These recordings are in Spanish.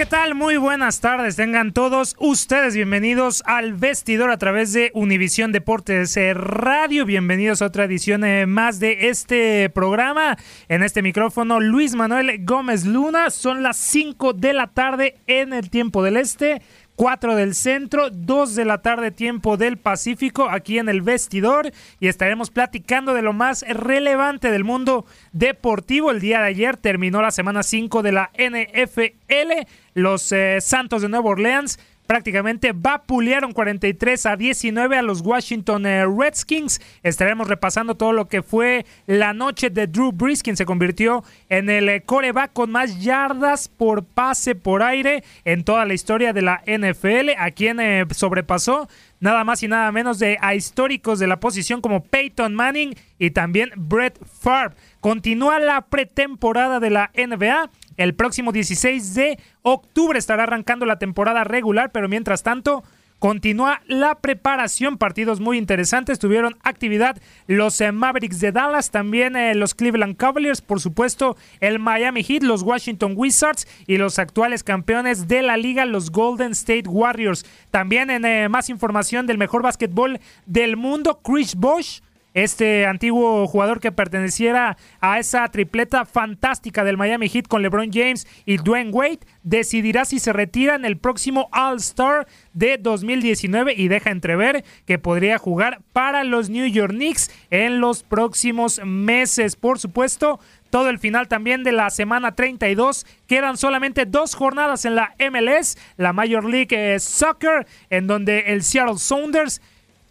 ¿Qué tal? Muy buenas tardes. Tengan todos ustedes bienvenidos al vestidor a través de Univisión Deportes Radio. Bienvenidos a otra edición eh, más de este programa. En este micrófono, Luis Manuel Gómez Luna. Son las 5 de la tarde en el tiempo del este. 4 del centro, 2 de la tarde tiempo del Pacífico, aquí en el vestidor y estaremos platicando de lo más relevante del mundo deportivo. El día de ayer terminó la semana 5 de la NFL. Los eh, Santos de Nueva Orleans prácticamente vapulearon 43 a 19 a los Washington eh, Redskins. Estaremos repasando todo lo que fue la noche de Drew Brees, quien se convirtió en el eh, coreback con más yardas por pase por aire en toda la historia de la NFL, a quien sobrepasó nada más y nada menos de a históricos de la posición como Peyton Manning y también Brett Favre. Continúa la pretemporada de la NBA el próximo 16 de octubre estará arrancando la temporada regular, pero mientras tanto continúa la preparación. Partidos muy interesantes. Tuvieron actividad los eh, Mavericks de Dallas, también eh, los Cleveland Cavaliers, por supuesto, el Miami Heat, los Washington Wizards y los actuales campeones de la liga, los Golden State Warriors. También en eh, más información del mejor básquetbol del mundo, Chris Bosh este antiguo jugador que perteneciera a esa tripleta fantástica del Miami Heat con LeBron James y Dwayne Wade, decidirá si se retira en el próximo All-Star de 2019 y deja entrever que podría jugar para los New York Knicks en los próximos meses. Por supuesto, todo el final también de la semana 32. Quedan solamente dos jornadas en la MLS, la Major League Soccer, en donde el Seattle Sounders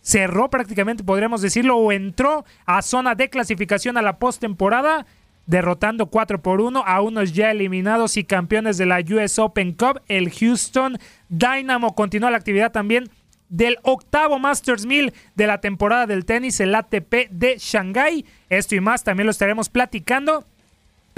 cerró prácticamente, podríamos decirlo, o entró a zona de clasificación a la postemporada, derrotando 4 por 1 a unos ya eliminados y campeones de la US Open Cup, el Houston Dynamo. Continúa la actividad también del octavo Masters 1000 de la temporada del tenis, el ATP de Shanghai. Esto y más también lo estaremos platicando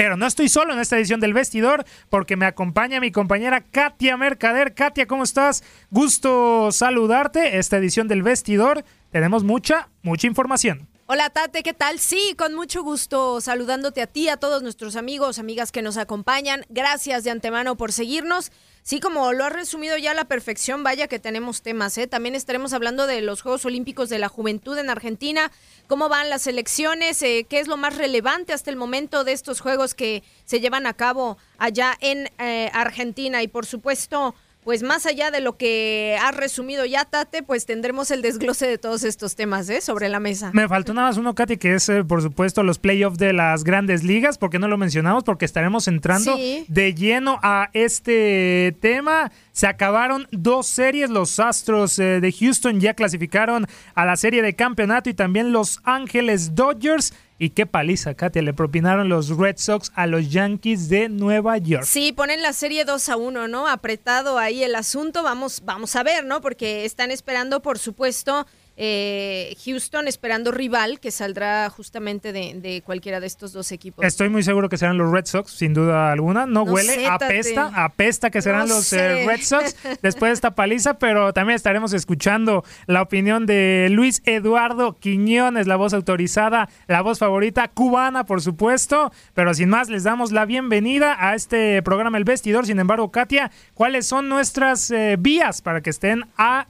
pero no estoy solo en esta edición del vestidor porque me acompaña mi compañera Katia Mercader. Katia, ¿cómo estás? Gusto saludarte. Esta edición del vestidor tenemos mucha, mucha información. Hola Tate, ¿qué tal? Sí, con mucho gusto saludándote a ti, a todos nuestros amigos, amigas que nos acompañan. Gracias de antemano por seguirnos. Sí, como lo has resumido ya a la perfección, vaya que tenemos temas, ¿eh? También estaremos hablando de los Juegos Olímpicos de la Juventud en Argentina, cómo van las elecciones, eh, qué es lo más relevante hasta el momento de estos Juegos que se llevan a cabo allá en eh, Argentina y por supuesto pues más allá de lo que has resumido ya, Tate, pues tendremos el desglose de todos estos temas ¿eh? sobre la mesa. Me faltó nada más uno, Katy, que es, eh, por supuesto, los playoffs de las grandes ligas. ¿Por qué no lo mencionamos? Porque estaremos entrando de lleno a este tema. Se acabaron dos series. Los Astros eh, de Houston ya clasificaron a la serie de campeonato y también los Ángeles Dodgers y qué paliza, Katia, le propinaron los Red Sox a los Yankees de Nueva York. Sí, ponen la serie 2 a 1, ¿no? Apretado ahí el asunto. Vamos, vamos a ver, ¿no? Porque están esperando, por supuesto, eh, Houston esperando rival que saldrá justamente de, cualquiera de estos dos equipos. Estoy muy seguro que serán los Red Sox, sin duda alguna. No, huele, apesta, apesta que serán los eh, Red Sox después de esta paliza, pero también estaremos escuchando la opinión de Luis Eduardo Quiñones, la voz autorizada, la voz favorita cubana, por supuesto. Pero sin más, les damos la bienvenida a este programa El Vestidor. Sin embargo, Katia, ¿cuáles son nuestras eh, vías para que estén a,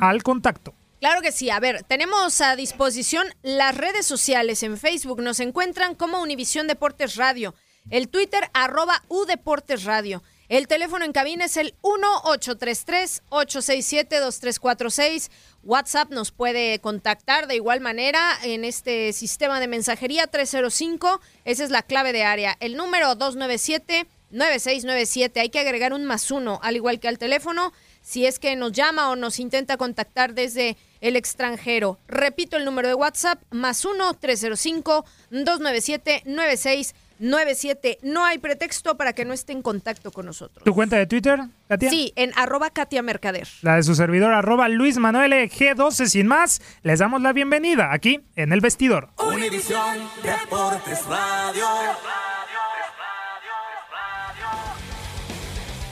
al contacto? Claro que sí. A ver, tenemos a disposición las redes sociales. En Facebook nos encuentran como Univisión Deportes Radio. El Twitter, arroba Udeportes Radio. El teléfono en cabina es el 1-833-867-2346. WhatsApp nos puede contactar de igual manera en este sistema de mensajería 305. Esa es la clave de área. El número 297-9697. Hay que agregar un más uno, al igual que al teléfono, si es que nos llama o nos intenta contactar desde el extranjero. Repito el número de WhatsApp, más 1-305-297-9697. No hay pretexto para que no esté en contacto con nosotros. ¿Tu cuenta de Twitter, Katia? Sí, en arroba Katia Mercader. La de su servidor, arroba Luis Manuel G12. Sin más, les damos la bienvenida aquí en El Vestidor. Univisión Deportes Radio.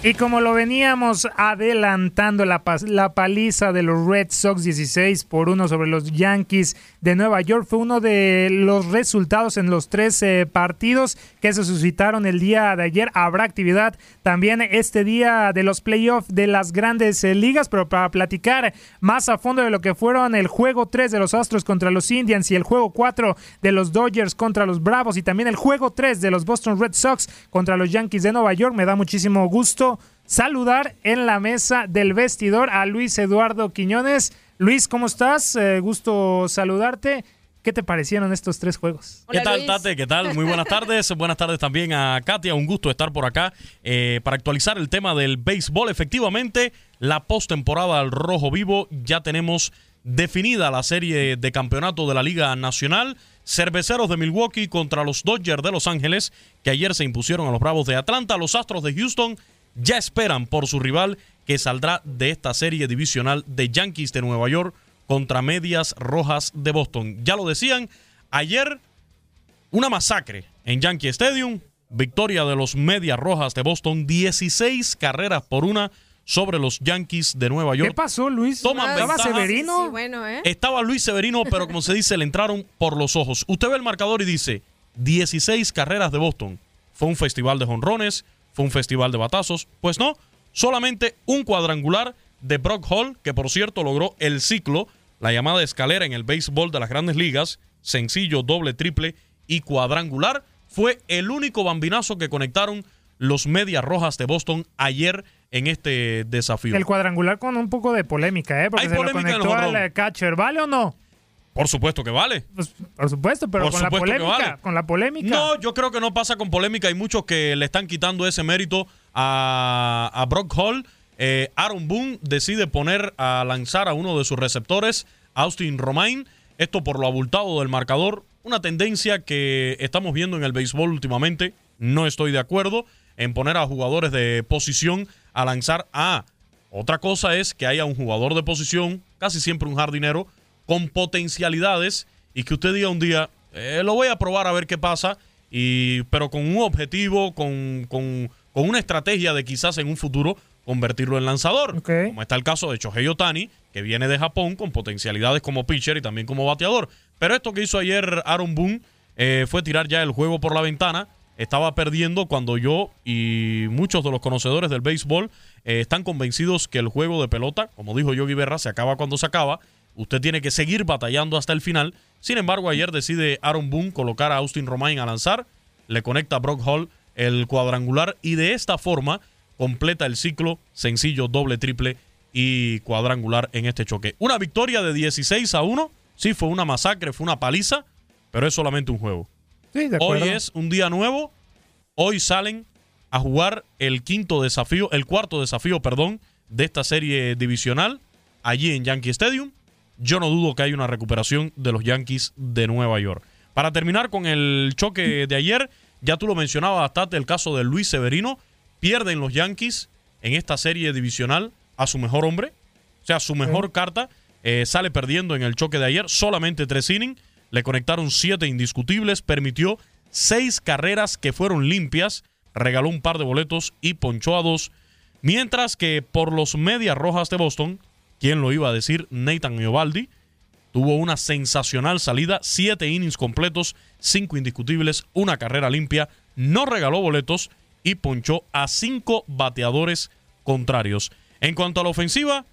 Y como lo veníamos adelantando, la, la, paliza de los Red Sox 16 por uno sobre los Yankees de Nueva York fue uno de los resultados en los tres partidos que se suscitaron el día de ayer. Habrá actividad también este día de los playoffs de las grandes eh, ligas, pero para platicar más a fondo de lo que fueron el juego 3 de los Astros contra los Indians y el juego 4 de los Dodgers contra los Bravos y también el juego 3 de los Boston Red Sox contra los Yankees de Nueva York, me da muchísimo gusto saludar en la mesa del vestidor a Luis Eduardo Quiñones. Luis, ¿cómo estás? Eh, gusto saludarte. ¿Qué te parecieron estos tres juegos? ¿Qué tal, Tate? ¿Qué tal? Muy buenas tardes. buenas tardes también a Katia. Un gusto estar por acá eh, para actualizar el tema del béisbol. Efectivamente, la postemporada al rojo vivo ya tenemos definida la serie de campeonato de la Liga Nacional. Cerveceros de Milwaukee contra los Dodgers de Los Ángeles, que ayer se impusieron a los Bravos de Atlanta. Los Astros de Houston ya esperan por su rival que saldrá de esta serie divisional de Yankees de Nueva York contra Medias Rojas de Boston. Ya lo decían, ayer una masacre en Yankee Stadium, victoria de los Medias Rojas de Boston, 16 carreras por una sobre los Yankees de Nueva York. ¿Qué pasó, Luis? ¿Estaba Severino? bueno, ¿eh? Estaba Luis Severino, pero como se dice, le entraron por los ojos. Usted ve el marcador y dice, 16 carreras de Boston. Fue un festival de jonrones, fue un festival de batazos. Pues no, solamente un cuadrangular de Brock Hall, que por cierto logró el ciclo, la llamada escalera en el béisbol de las grandes ligas, sencillo, doble, triple y cuadrangular. Fue el único bambinazo que conectaron los Medias Rojas de Boston ayer en este desafío. El cuadrangular con un poco de polémica, ¿eh? Porque se lo conectó al catcher. ¿Vale o no? Por supuesto que vale. Pues, por supuesto, pero con la polémica. Con la polémica. No, yo creo que no pasa con polémica. Hay muchos que le están quitando ese mérito a, Brock Hall. Eh, Aaron Boone decide poner a lanzar a uno de sus receptores, Austin Romain. Esto por lo abultado del marcador. Una tendencia que estamos viendo en el béisbol últimamente. No estoy de acuerdo en poner a jugadores de posición a lanzar a. Otra cosa es que haya un jugador de posición, casi siempre un jardinero, con potencialidades y que usted diga un día, eh, lo voy a probar a ver qué pasa, y, pero con un objetivo, con, con, una estrategia de quizás en un futuro convertirlo en lanzador. Como está el caso de Shohei Otani, que viene de Japón con potencialidades como pitcher y también como bateador. Pero esto que hizo ayer Aaron Boone eh, fue tirar ya el juego por la ventana. Estaba perdiendo cuando yo y muchos de los conocedores del béisbol eh, están convencidos que el juego de pelota, como dijo Yogi Berra, se acaba cuando se acaba. Usted tiene que seguir batallando hasta el final. Sin embargo, ayer decide Aaron Boone colocar a Austin Romain a lanzar. Le conecta a Brock Hall el cuadrangular y de esta forma completa el ciclo sencillo, doble, triple y cuadrangular en este choque. Una victoria de 16 a 1. Sí, fue una masacre, fue una paliza, pero es solamente un juego. Sí, de Hoy es un día nuevo. Hoy salen a jugar el quinto desafío, el cuarto desafío, perdón, de esta serie divisional allí en Yankee Stadium. Yo no dudo que hay una recuperación de los Yankees de Nueva York. Para terminar con el choque de ayer, ya tú lo mencionabas, Tate, el caso de Luis Severino. Pierden los Yankees en esta serie divisional a su mejor hombre. O sea, su mejor carta eh, sale perdiendo en el choque de ayer. Solamente tres innings. Le conectaron siete indiscutibles. Permitió seis carreras que fueron limpias. Regaló un par de boletos y ponchó a dos. Mientras que por los Medias Rojas de Boston, ¿quién lo iba a decir? Nathan Iovaldi. Tuvo una sensacional salida, siete innings completos, cinco indiscutibles, una carrera limpia, no regaló boletos y ponchó a cinco bateadores contrarios. En cuanto a la ofensiva,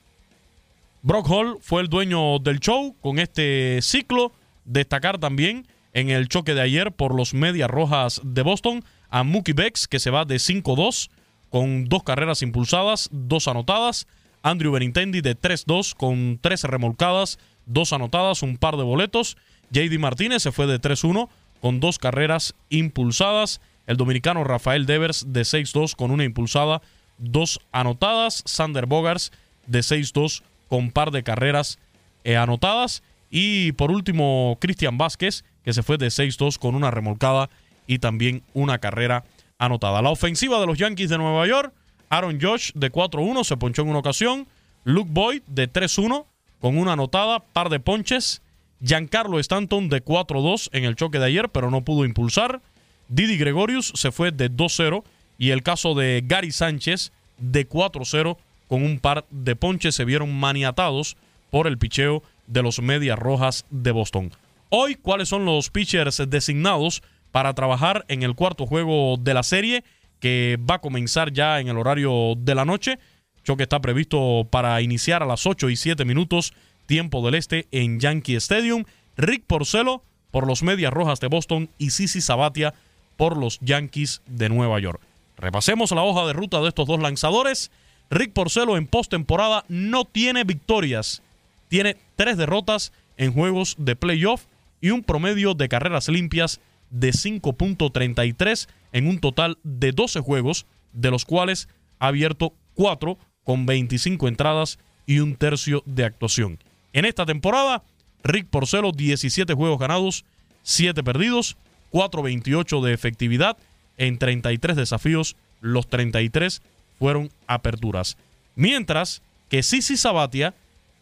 Brock Hall fue el dueño del show con este ciclo. Destacar también en el choque de ayer por los Medias Rojas de Boston a Mookie Becks, que se va de 5-2 con dos carreras impulsadas, dos anotadas. Andrew Benintendi de 3-2 con tres remolcadas, dos anotadas, un par de boletos. JD Martínez se fue de 3-1 con dos carreras impulsadas. El dominicano Rafael Devers de 6-2 con una impulsada, dos anotadas. Sander Bogars de 6-2 con par de carreras eh, anotadas. Y por último, Cristian Vázquez, que se fue de 6-2 con una remolcada y también una carrera anotada. La ofensiva de los Yankees de Nueva York, Aaron Josh de 4-1 se ponchó en una ocasión. Luke Boyd de 3-1 con una anotada, par de ponches. Giancarlo Stanton de 4-2 en el choque de ayer, pero no pudo impulsar. Didi Gregorius se fue de 2-0 y el caso de Gary Sánchez de 4-0 con un par de ponches se vieron maniatados por el picheo de los Medias Rojas de Boston. Hoy, ¿cuáles son los pitchers designados para trabajar en el cuarto juego de la serie que va a comenzar ya en el horario de la noche? Choque está previsto para iniciar a las 8 y 7 minutos, tiempo del este, en Yankee Stadium. Rick Porcelo por los Medias Rojas de Boston y Sisi Sabatia por los Yankees de Nueva York. Repasemos la hoja de ruta de estos dos lanzadores. Rick Porcelo en postemporada no tiene victorias. Tiene tres derrotas en juegos de playoff y un promedio de carreras limpias de 5.33 en un total de 12 juegos, de los cuales ha abierto 4 con 25 entradas y un tercio de actuación. En esta temporada, Rick Porcelo 17 juegos ganados, 7 perdidos, 4.28 de efectividad en 33 desafíos, los 33 fueron aperturas. Mientras que Sisi Sabatia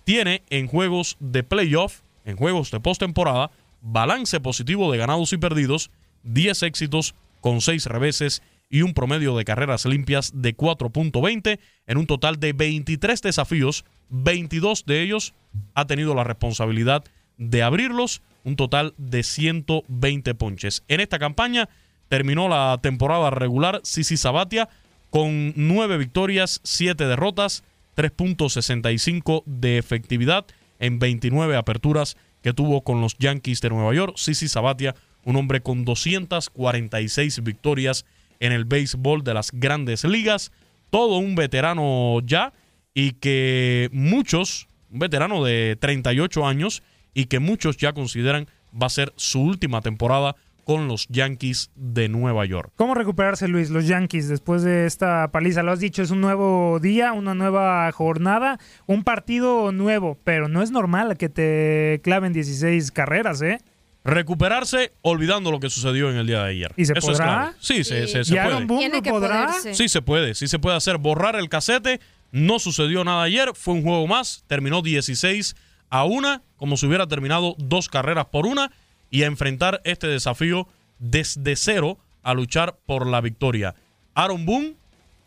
tiene en juegos de playoff, en juegos de postemporada, balance positivo de ganados y perdidos, 10 éxitos con 6 reveses y un promedio de carreras limpias de 4.20 en un total de 23 desafíos, 22 de ellos ha tenido la responsabilidad de abrirlos, un total de 120 ponches. En esta campaña terminó la temporada regular Sisi Sabatia con 9 victorias, 7 derrotas, 3.65 de efectividad en 29 aperturas que tuvo con los Yankees de Nueva York. Sisi Sabatia, un hombre con 246 victorias en el béisbol de las grandes ligas. Todo un veterano ya y que muchos, un veterano de 38 años y que muchos ya consideran va a ser su última temporada con los Yankees de Nueva York. ¿Cómo recuperarse, Luis, los Yankees después de esta paliza? Lo has dicho, es un nuevo día, una nueva jornada, un partido nuevo, pero no es normal que te claven 16 carreras, ¿eh? Recuperarse olvidando lo que sucedió en el día de ayer. ¿Y se Eso es podrá? clave. Sí, se, se- se ¿Y Aaron puede. Tiene que podrá? poderse. Sí se puede, sí se puede hacer. Borrar el casete. No sucedió nada ayer. Fue un juego más. Terminó 16 a 1, como si hubiera terminado dos carreras por una. Y a enfrentar este desafío desde cero a luchar por la victoria. Aaron Boone,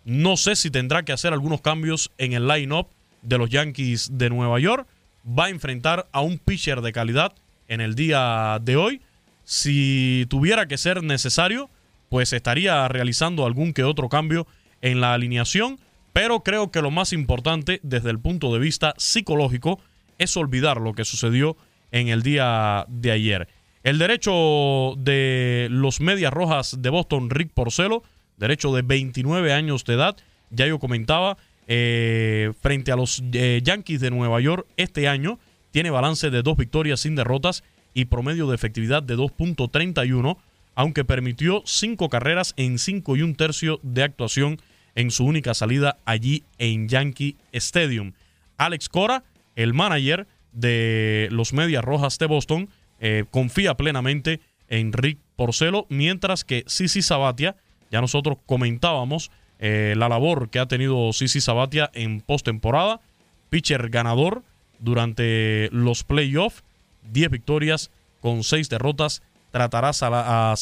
no sé si tendrá que hacer algunos cambios en el line-up de los Yankees de Nueva York. Va a enfrentar a un pitcher de calidad en el día de hoy. Si tuviera que ser necesario, pues estaría realizando algún que otro cambio en la alineación, pero creo que lo más importante desde el punto de vista psicológico es olvidar lo que sucedió en el día de ayer. El derecho de los Medias Rojas de Boston, Rick Porcelo, derecho de 29 años de edad, ya yo comentaba, eh, frente a los eh, Yankees de Nueva York este año, tiene balance de dos victorias sin derrotas y promedio de efectividad de 2.31, aunque permitió cinco carreras en cinco y un tercio de actuación en su única salida allí en Yankee Stadium. Alex Cora, el manager de los Medias Rojas de Boston, eh, confía plenamente en Rick Porcelo, mientras que Sisi Sabatia, ya nosotros comentábamos eh, la labor que ha tenido Sisi Sabatia en postemporada, pitcher ganador durante los playoffs, 10 victorias con 6 derrotas, tratará a,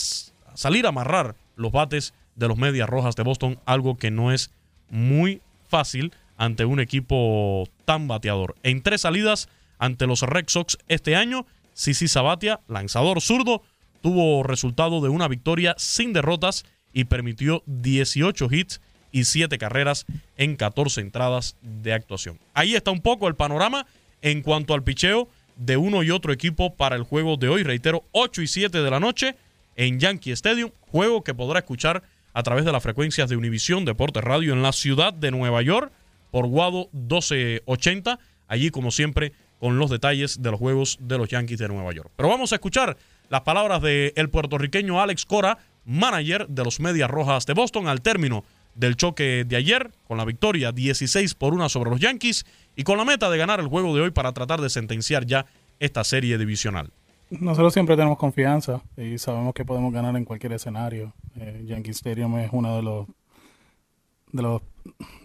salir a amarrar los bates de los Medias Rojas de Boston, algo que no es muy fácil ante un equipo tan bateador. En tres salidas ante los Red Sox este año, Sisi Sabatia, lanzador zurdo, tuvo resultado de una victoria sin derrotas y permitió 18 hits y 7 carreras en 14 entradas de actuación. Ahí está un poco el panorama en cuanto al picheo de uno y otro equipo para el juego de hoy. Reitero, 8 y 7 de la noche en Yankee Stadium, juego que podrá escuchar a través de las frecuencias de Univisión Deportes Radio en la ciudad de Nueva York por Guado 1280. Allí, como siempre, con los detalles de los juegos de los Yankees de Nueva York. Pero vamos a escuchar las palabras del el puertorriqueño Alex Cora, manager de los Medias Rojas de Boston, al término del choque de ayer, con la victoria 16 por 1 sobre los Yankees y con la meta de ganar el juego de hoy para tratar de sentenciar ya esta serie divisional. Nosotros siempre tenemos confianza y sabemos que podemos ganar en cualquier escenario. Eh, Yankee Stadium es uno de los de los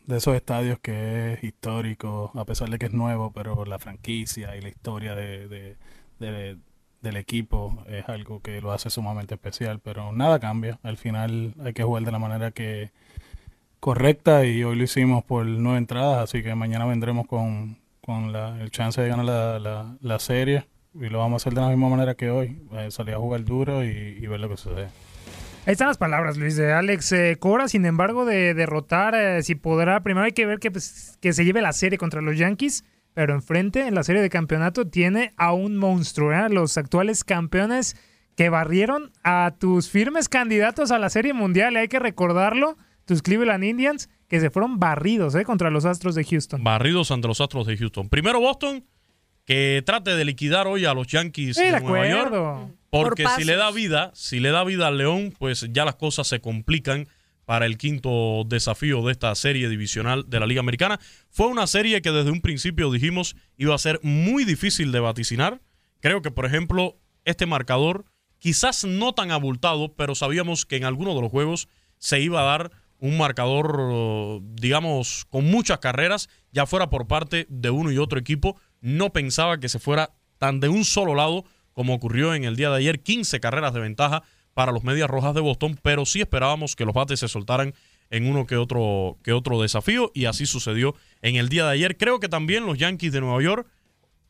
de esos estadios que es histórico, a pesar de que es nuevo, pero la franquicia y la historia de, del equipo es algo que lo hace sumamente especial, pero nada cambia. Al final hay que jugar de la manera que correcta y hoy lo hicimos por nueve entradas, así que mañana vendremos con, la, el chance de ganar la, la, serie y lo vamos a hacer de la misma manera que hoy, eh, salir a jugar duro y, ver lo que sucede. Ahí están las palabras, Luis, de Alex eh, Cora. Sin embargo, de derrotar, eh, si podrá, primero hay que ver que, pues, que se lleve la serie contra los Yankees, pero enfrente, en la serie de campeonato, tiene a un monstruo, los actuales campeones que barrieron a tus firmes candidatos a la serie mundial. Y hay que recordarlo tus Cleveland Indians, que se fueron barridos ¿eh? contra los Astros de Houston. Barridos ante los Astros de Houston. Primero Boston, que trate de liquidar hoy a los Yankees de, Nueva York. Porque si le da vida, si le da vida al León, pues ya las cosas se complican para el quinto desafío de esta serie divisional de la Liga Americana. Fue una serie que desde un principio dijimos iba a ser muy difícil de vaticinar. Creo que, por ejemplo, este marcador, quizás no tan abultado, pero sabíamos que en alguno de los juegos se iba a dar un marcador, digamos, con muchas carreras, ya fuera por parte de uno y otro equipo. No pensaba que se fuera tan de un solo lado como ocurrió en el día de ayer, 15 carreras de ventaja para los Medias Rojas de Boston, pero sí esperábamos que los bates se soltaran en uno que otro, que otro desafío y así sucedió en el día de ayer. Creo que también los Yankees de Nueva York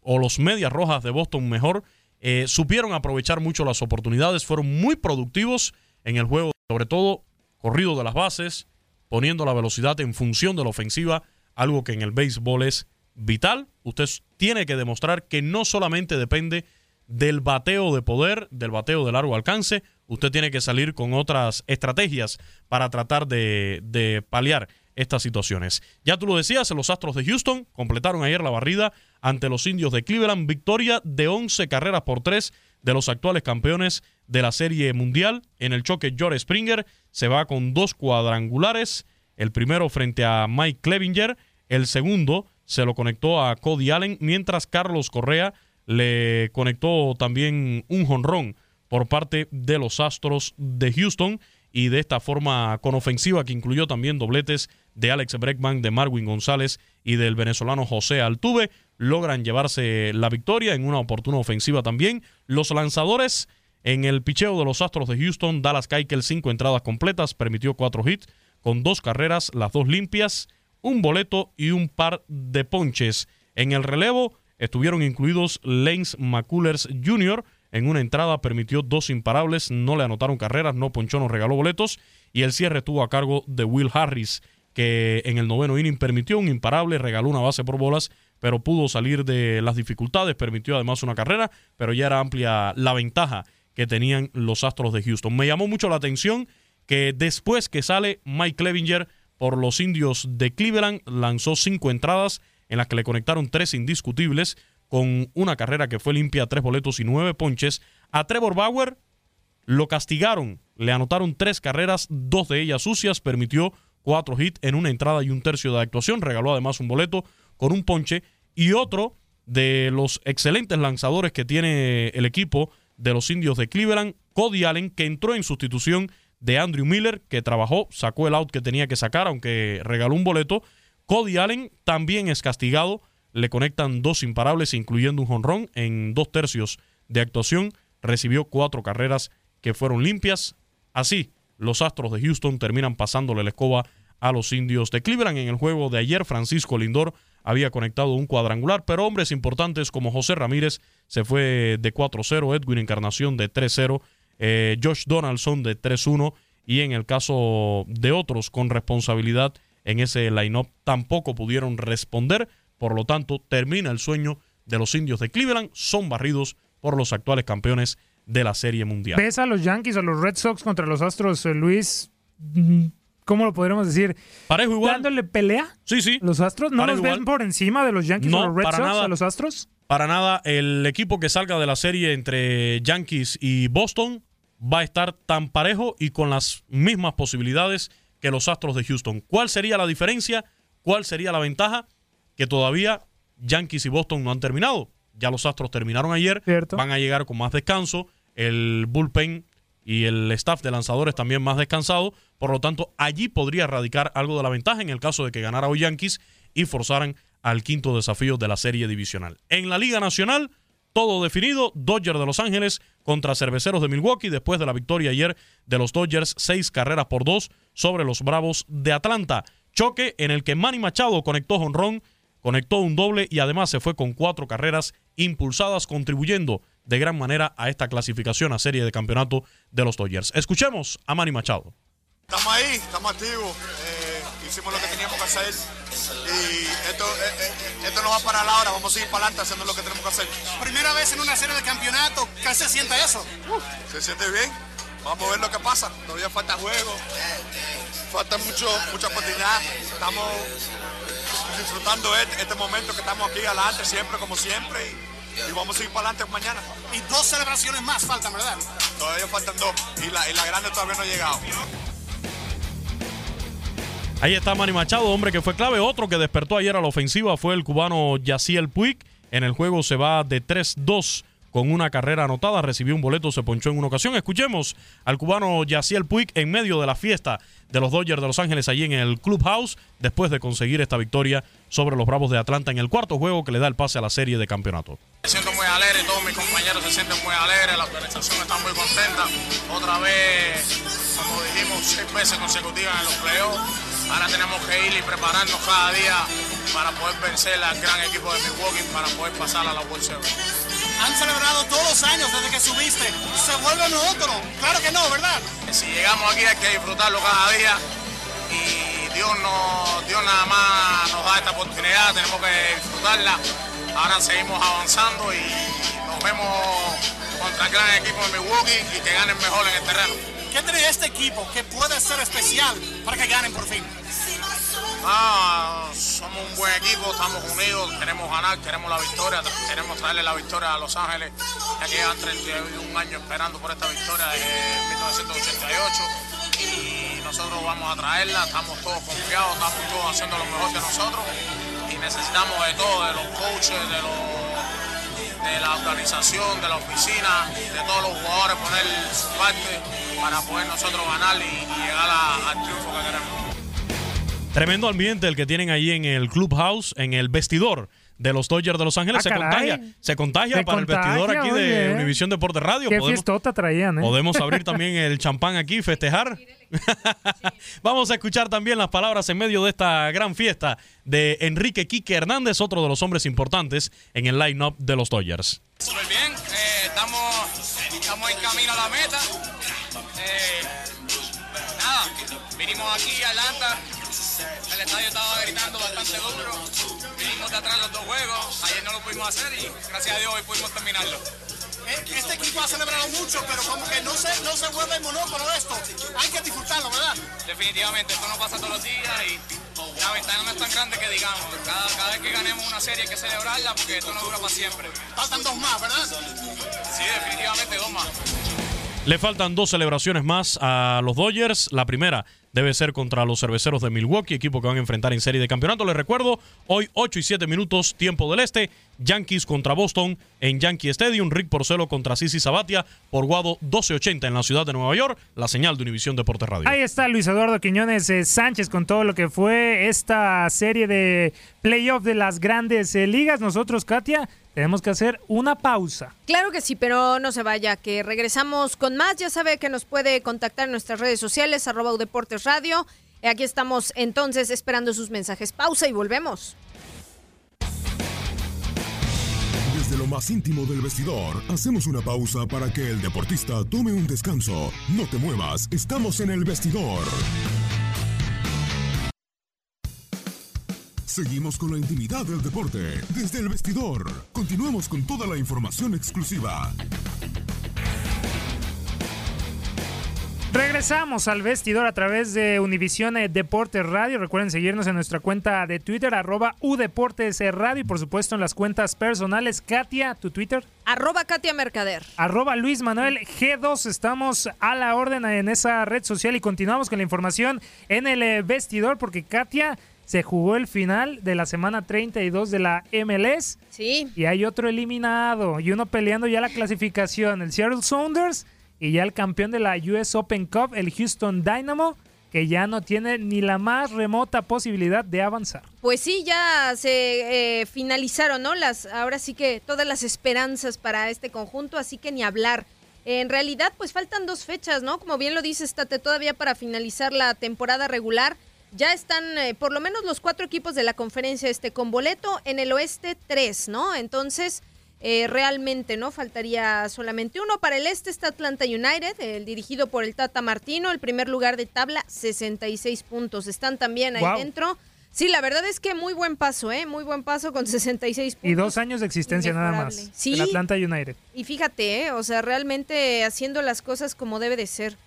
o los Medias Rojas de Boston mejor eh, supieron aprovechar mucho las oportunidades, fueron muy productivos en el juego, sobre todo corrido de las bases, poniendo la velocidad en función de la ofensiva, algo que en el béisbol es vital. Usted tiene que demostrar que no solamente depende del bateo de poder, del bateo de largo alcance, usted tiene que salir con otras estrategias para tratar de, de paliar estas situaciones. Ya tú lo decías, los Astros de Houston completaron ayer la barrida ante los Indios de Cleveland, victoria de 11 carreras por 3 de los actuales campeones de la Serie Mundial. En el choque, George Springer se va con dos cuadrangulares. El primero frente a Mike Clevinger. El segundo se lo conectó a Cody Allen, mientras Carlos Correa le conectó también un jonrón por parte de los Astros de Houston y de esta forma con ofensiva que incluyó también dobletes de Alex Breckman, de Marwin González y del venezolano José Altuve, logran llevarse la victoria en una oportuna ofensiva también. Los lanzadores en el picheo de los Astros de Houston, Dallas Keuchel, cinco entradas completas, permitió cuatro hits, con dos carreras, las dos limpias, un boleto y un par de ponches. En el relevo, estuvieron incluidos Lance McCullers Jr., en una entrada permitió dos imparables, no le anotaron carreras, no ponchó, no regaló boletos y el cierre estuvo a cargo de Will Harris, que en el noveno inning permitió un imparable, regaló una base por bolas, pero pudo salir de las dificultades, permitió además una carrera, pero ya era amplia la ventaja que tenían los Astros de Houston. Me llamó mucho la atención que después que sale Mike Clevinger por los indios de Cleveland, lanzó cinco entradas en las que le conectaron tres indiscutibles, con una carrera que fue limpia, tres boletos y nueve ponches. A Trevor Bauer lo castigaron, le anotaron tres carreras, dos de ellas sucias, permitió cuatro hits en una entrada y un tercio de actuación, regaló además un boleto con un ponche y otro de los excelentes lanzadores que tiene el equipo de los indios de Cleveland, Cody Allen, que entró en sustitución de Andrew Miller, que trabajó, sacó el out que tenía que sacar, aunque regaló un boleto. Cody Allen también es castigado le conectan dos imparables, incluyendo un jonrón en dos tercios de actuación. Recibió cuatro carreras que fueron limpias. Así, los Astros de Houston terminan pasándole la escoba a los indios de Cleveland. En el juego de ayer, Francisco Lindor había conectado un cuadrangular, pero hombres importantes como José Ramírez se fue de 4-0, Edwin Encarnación de 3-0, eh, Josh Donaldson de 3-1 y en el caso de otros con responsabilidad en ese line-up tampoco pudieron responder. Por lo tanto, termina el sueño de los indios de Cleveland. Son barridos por los actuales campeones de la Serie Mundial. ¿Ves a los Yankees o los Red Sox contra los Astros, eh, Luis? Mm, ¿Cómo lo podríamos decir? Parejo igual. ¿Dándole pelea? Sí, sí. ¿Los Astros? ¿No los ven por encima de los Yankees o los Red para Sox nada. a los Astros? Para nada, el equipo que salga de la serie entre Yankees y Boston va a estar tan parejo y con las mismas posibilidades que los Astros de Houston. ¿Cuál sería la diferencia? ¿Cuál sería la ventaja? Que todavía Yankees y Boston no han terminado. Ya los Astros terminaron ayer, van a llegar con más descanso, el bullpen y el staff de lanzadores también más descansado, por lo tanto allí podría radicar algo de la ventaja en el caso de que ganara hoy Yankees y forzaran al quinto desafío de la serie divisional. En la Liga Nacional, todo definido, Dodgers de Los Ángeles contra Cerveceros de Milwaukee, después de la victoria ayer de los Dodgers, seis carreras por dos sobre los Bravos de Atlanta. Choque en el que Manny Machado conectó jonrón, conectó un doble y además se fue con cuatro carreras impulsadas, contribuyendo de gran manera a esta clasificación a serie de campeonato de los Dodgers. Escuchemos a Manny Machado. Estamos ahí, estamos activos, eh, hicimos lo que teníamos que hacer y esto, eh, eh, esto no va para la hora, vamos a seguir para adelante haciendo lo que tenemos que hacer. Primera vez en una serie de campeonato, ¿qué se siente eso? ¿Se siente bien? Vamos a ver lo que pasa, todavía falta juego, falta mucho, mucha oportunidad, estamos disfrutando este, este momento que estamos aquí adelante, siempre como siempre y, y vamos a seguir para adelante mañana. Y dos celebraciones más faltan, ¿verdad? Todavía faltan dos y la, y la grande todavía no ha llegado. Ahí está Manny Machado, hombre que fue clave. Otro que despertó ayer a la ofensiva fue el cubano Yaciel Puig. En el juego se va de 3-2 con una carrera anotada. Recibió un boleto, se ponchó en una ocasión. Escuchemos al cubano Yaciel Puig en medio de la fiesta de los Dodgers de Los Ángeles allí en el Clubhouse después de conseguir esta victoria sobre los Bravos de Atlanta en el cuarto juego que le da el pase a la serie de campeonato. Me siento muy alegre, todos mis compañeros se sienten muy alegres, la organización está muy contenta. Otra vez, como dijimos, seis veces consecutivas en los playoffs. Ahora tenemos que ir y prepararnos cada día para poder vencer al gran equipo de Milwaukee, para poder pasar a la World Series. Han celebrado todos los años desde que subiste. Se vuelve monótono. Claro que no, ¿verdad? Si llegamos aquí hay que disfrutarlo cada día y Dios, no, Dios nada más nos da esta oportunidad, tenemos que disfrutarla. Ahora seguimos avanzando y nos vemos contra el gran equipo de Milwaukee y que ganen mejor en el terreno. ¿Qué tiene este equipo que puede ser especial para que ganen por fin? Ah, somos un buen equipo, estamos unidos, queremos ganar, queremos la victoria, queremos traerle la victoria a Los Ángeles, ya que llevan 31 años esperando por esta victoria desde 1988 y nosotros vamos a traerla, estamos todos confiados, estamos todos haciendo lo mejor de nosotros y necesitamos de todo, de los coaches, de, los, de la organización, de la oficina, de todos los jugadores poner su parte para poder nosotros ganar y, y llegar a- al triunfo que queremos. Tremendo ambiente el que tienen ahí en el clubhouse, en el vestidor de los Dodgers de Los Ángeles. Ah, se caray. contagia, se contagia Se para el vestidor aquí oye. de Univisión Deporte Radio. Qué Podemos, traían, ¿eh? podemos abrir también el champán aquí y festejar. Vamos a escuchar también las palabras en medio de esta gran fiesta de Enrique Quique Hernández, otro de los hombres importantes en el line-up de los Dodgers. Súper bien, eh, estamos, estamos en camino a la meta. Eh, nada, vinimos aquí a Atlanta. El estadio estaba gritando bastante duro. De atrás los dos juegos. Ayer no lo pudimos hacer y gracias a Dios hoy pudimos terminarlo. Este equipo ha celebrado mucho, pero como que no se, no se vuelve monótono esto. Hay que disfrutarlo, ¿verdad? Definitivamente, esto no pasa todos los días y la ventana no es tan grande que digamos. Cada, cada vez que ganemos una serie hay que celebrarla porque esto no dura para siempre. Faltan dos más, ¿verdad? Sí, definitivamente dos más. Le faltan dos celebraciones más a los Dodgers. La primera debe ser contra los cerveceros de Milwaukee, equipo que van a enfrentar en serie de campeonato. Les recuerdo, hoy 8 y 7 minutos, tiempo del este. Yankees contra Boston en Yankee Stadium. Rick Porcelo contra Sisi Sabatia por Guado 1280 en la ciudad de Nueva York. La señal de Univisión Deportes Radio. Ahí está Luis Eduardo Quiñones eh, Sánchez con todo lo que fue esta serie de playoff de las grandes eh, ligas. Nosotros, Katia, tenemos que hacer una pausa. Claro que sí, pero no se vaya, que regresamos con más. Ya sabe que nos puede contactar en nuestras redes sociales, arroba Deportes Radio. Eh, Aquí estamos entonces esperando sus mensajes. Pausa y volvemos. Desde lo más íntimo del vestidor, hacemos una pausa para que el deportista tome un descanso. No te muevas, estamos en el vestidor. Seguimos con la intimidad del deporte desde el vestidor. Continuamos con toda la información exclusiva. Regresamos al vestidor a través de Univisión eh, Deportes Radio. Recuerden seguirnos en nuestra cuenta de Twitter, arroba Udeportes Radio y por supuesto en las cuentas personales. Katia, tu Twitter. Arroba Katia Mercader. Arroba Luis Manuel G2. Estamos a la orden en esa red social y continuamos con la información en el eh, vestidor porque Katia se jugó el final de la semana 32 de la MLS. Sí. Y hay otro eliminado y uno peleando ya la clasificación, el Seattle Sounders y ya el campeón de la US Open Cup, el Houston Dynamo, que ya no tiene ni la más remota posibilidad de avanzar. Pues sí, ya se eh, finalizaron, ¿no? Las, ahora sí que todas las esperanzas para este conjunto, así que ni hablar. En realidad, pues faltan dos fechas, ¿no? Como bien lo dices, Tate, todavía para finalizar la temporada regular. Ya están eh, por lo menos los cuatro equipos de la conferencia este con boleto, en el oeste tres, ¿no? Entonces, eh, realmente, ¿no? Faltaría solamente uno. Para el este está Atlanta United, el dirigido por el Tata Martino, el primer lugar de tabla, 66 puntos. Están también ahí Wow. dentro. Sí, la verdad es que muy buen paso, ¿eh? Muy buen paso con 66 puntos. Y dos años de existencia nada más. Sí. El Atlanta United. Y fíjate, ¿eh? O sea, realmente haciendo las cosas como debe de ser.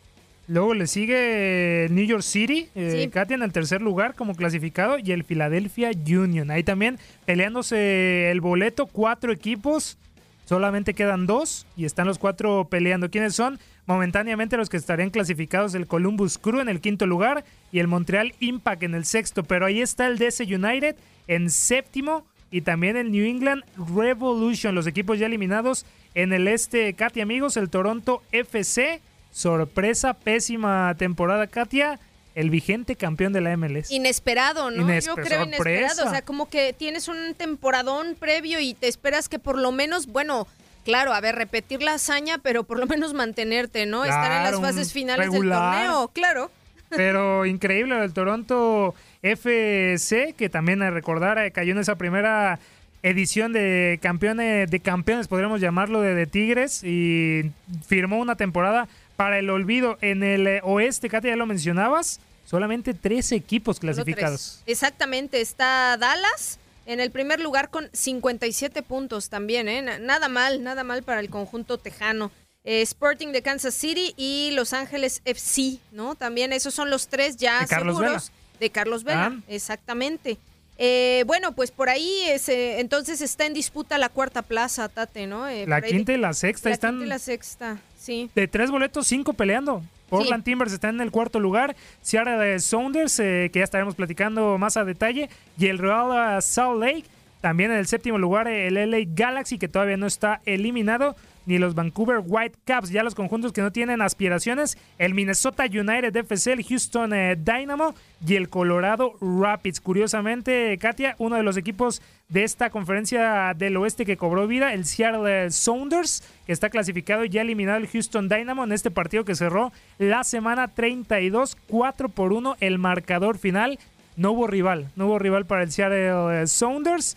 Luego le sigue New York City, eh, Sí. Katia en el tercer lugar como clasificado y el Philadelphia Union. Ahí también peleándose el boleto, cuatro equipos, solamente quedan dos y están los cuatro peleando. ¿Quiénes son? Momentáneamente los que estarían clasificados el Columbus Crew en el quinto lugar y el Montreal Impact en el sexto. Pero ahí está el DC United en séptimo y también el New England Revolution, los equipos ya eliminados en el este, Katia amigos, el Toronto FC sorpresa, pésima temporada, Katia. El vigente campeón de la MLS. Inesperado, ¿no? Inesper- Yo creo inesperado. O sea, como que tienes un temporadón previo y te esperas que por lo menos, bueno, claro, a ver, repetir la hazaña, pero por lo menos mantenerte, ¿no? Estar en las fases finales regular. del torneo, claro. Pero increíble el Toronto FC, que también a recordar eh, cayó en esa primera edición de campeones, de campeones, podríamos llamarlo, de, de Tigres, y firmó una temporada para el olvido. En el eh, oeste, Katia, ya lo mencionabas, solamente tres equipos clasificados. tres. Exactamente, está Dallas en el primer lugar con 57 puntos también, ¿eh? Na- Nada mal, nada mal para el conjunto tejano. Eh, Sporting de Kansas City y Los Ángeles FC, ¿no? También esos son los tres ya De Carlos seguros de Carlos Vela, Ah. exactamente. Eh, bueno, pues por ahí es, eh, entonces está en disputa la cuarta plaza, Tate, ¿no? Eh, La quinta y la sexta la están quinta y la sexta, sí. de tres boletos, cinco peleando. Portland Timbers está en el cuarto lugar, Seattle Sounders, eh, que ya estaremos platicando más a detalle, y el Real Salt Lake, también en el séptimo lugar el LA Galaxy, que todavía no está eliminado. Ni los Vancouver Whitecaps. Ya los conjuntos que no tienen aspiraciones, el Minnesota United FC, el Houston eh, Dynamo y el Colorado Rapids. Curiosamente, Katia, uno de los equipos de esta conferencia del oeste que cobró vida, el Seattle Sounders, que está clasificado y ya eliminado el Houston Dynamo en este partido que cerró la semana 32, 4 por 1 el marcador final. No hubo rival, no hubo rival para el Seattle Sounders.